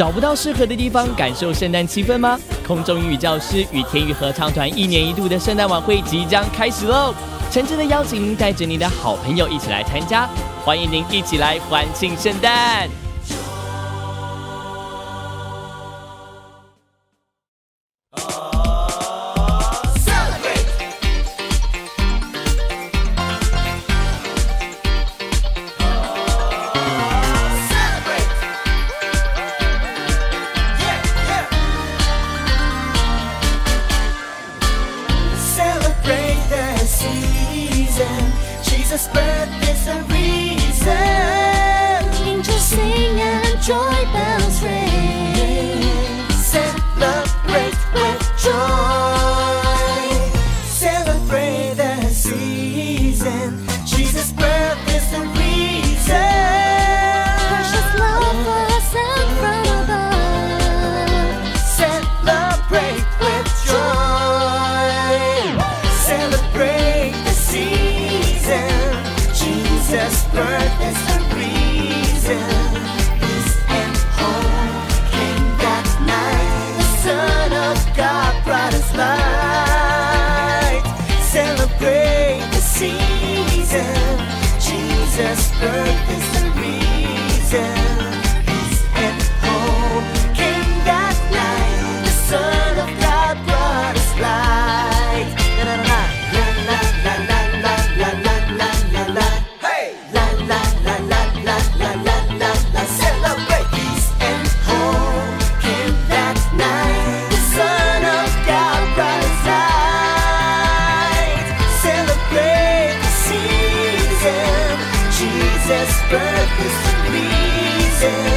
找不到适合的地方感受圣诞气氛吗？空中英语教师与天宇合唱团一年一度的圣诞晚会即将开始喽！诚挚的邀请您带着你的好朋友一起来参加，欢迎您一起来欢庆圣诞。Jesus' birth is the reason. Angels sing and joy bells ring. Celebrate with joy. Celebrate the season. Jesus' season. Is a holy king that night the son of god paradise light celebrate the season jesus' birth is the reason. this birth is.